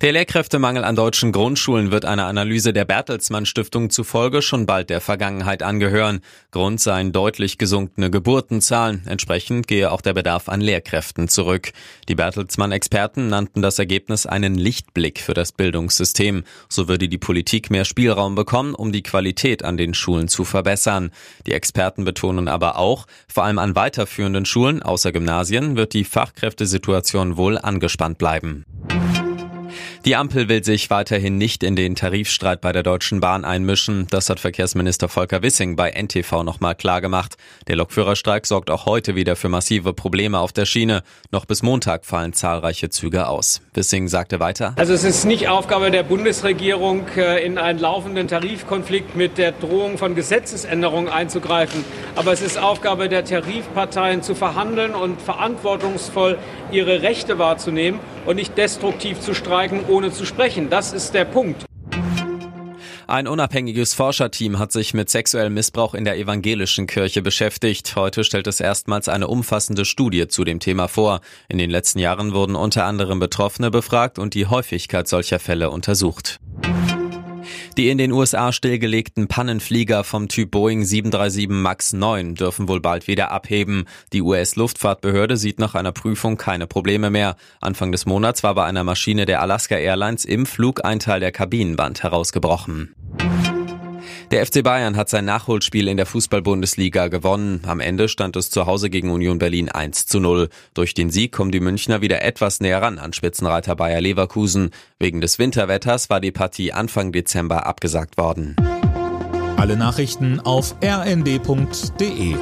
Der Lehrkräftemangel an deutschen Grundschulen wird einer Analyse der Bertelsmann Stiftung zufolge schon bald der Vergangenheit angehören. Grund seien deutlich gesunkene Geburtenzahlen. Entsprechend gehe auch der Bedarf an Lehrkräften zurück. Die Bertelsmann-Experten nannten das Ergebnis einen Lichtblick für das Bildungssystem. So würde die Politik mehr Spielraum bekommen, um die Qualität an den Schulen zu verbessern. Die Experten betonen aber auch, vor allem an weiterführenden Schulen außer Gymnasien wird die Fachkräftesituation wohl angespannt bleiben. Die Ampel will sich weiterhin nicht in den Tarifstreit bei der Deutschen Bahn einmischen. Das hat Verkehrsminister Volker Wissing bei NTV nochmal klargemacht. Der Lokführerstreik sorgt auch heute wieder für massive Probleme auf der Schiene. Noch bis Montag fallen zahlreiche Züge aus. Wissing sagte weiter. Also es ist nicht Aufgabe der Bundesregierung, äh, in einen laufenden Tarifkonflikt mit der Drohung von Gesetzesänderungen einzugreifen. Aber es ist Aufgabe der Tarifparteien zu verhandeln und verantwortungsvoll ihre Rechte wahrzunehmen und nicht destruktiv zu streiken ohne zu sprechen. Das ist der Punkt. Ein unabhängiges Forscherteam hat sich mit sexuellem Missbrauch in der evangelischen Kirche beschäftigt. Heute stellt es erstmals eine umfassende Studie zu dem Thema vor. In den letzten Jahren wurden unter anderem Betroffene befragt und die Häufigkeit solcher Fälle untersucht. Die in den USA stillgelegten Pannenflieger vom Typ Boeing 737 MAX 9 dürfen wohl bald wieder abheben. Die US-Luftfahrtbehörde sieht nach einer Prüfung keine Probleme mehr. Anfang des Monats war bei einer Maschine der Alaska Airlines im Flug ein Teil der Kabinenwand herausgebrochen. Der FC Bayern hat sein Nachholspiel in der Fußball-Bundesliga gewonnen. Am Ende stand es zu Hause gegen Union Berlin 1 zu 0. Durch den Sieg kommen die Münchner wieder etwas näher ran an Spitzenreiter Bayer Leverkusen. Wegen des Winterwetters war die Partie Anfang Dezember abgesagt worden. Alle Nachrichten auf rnd.de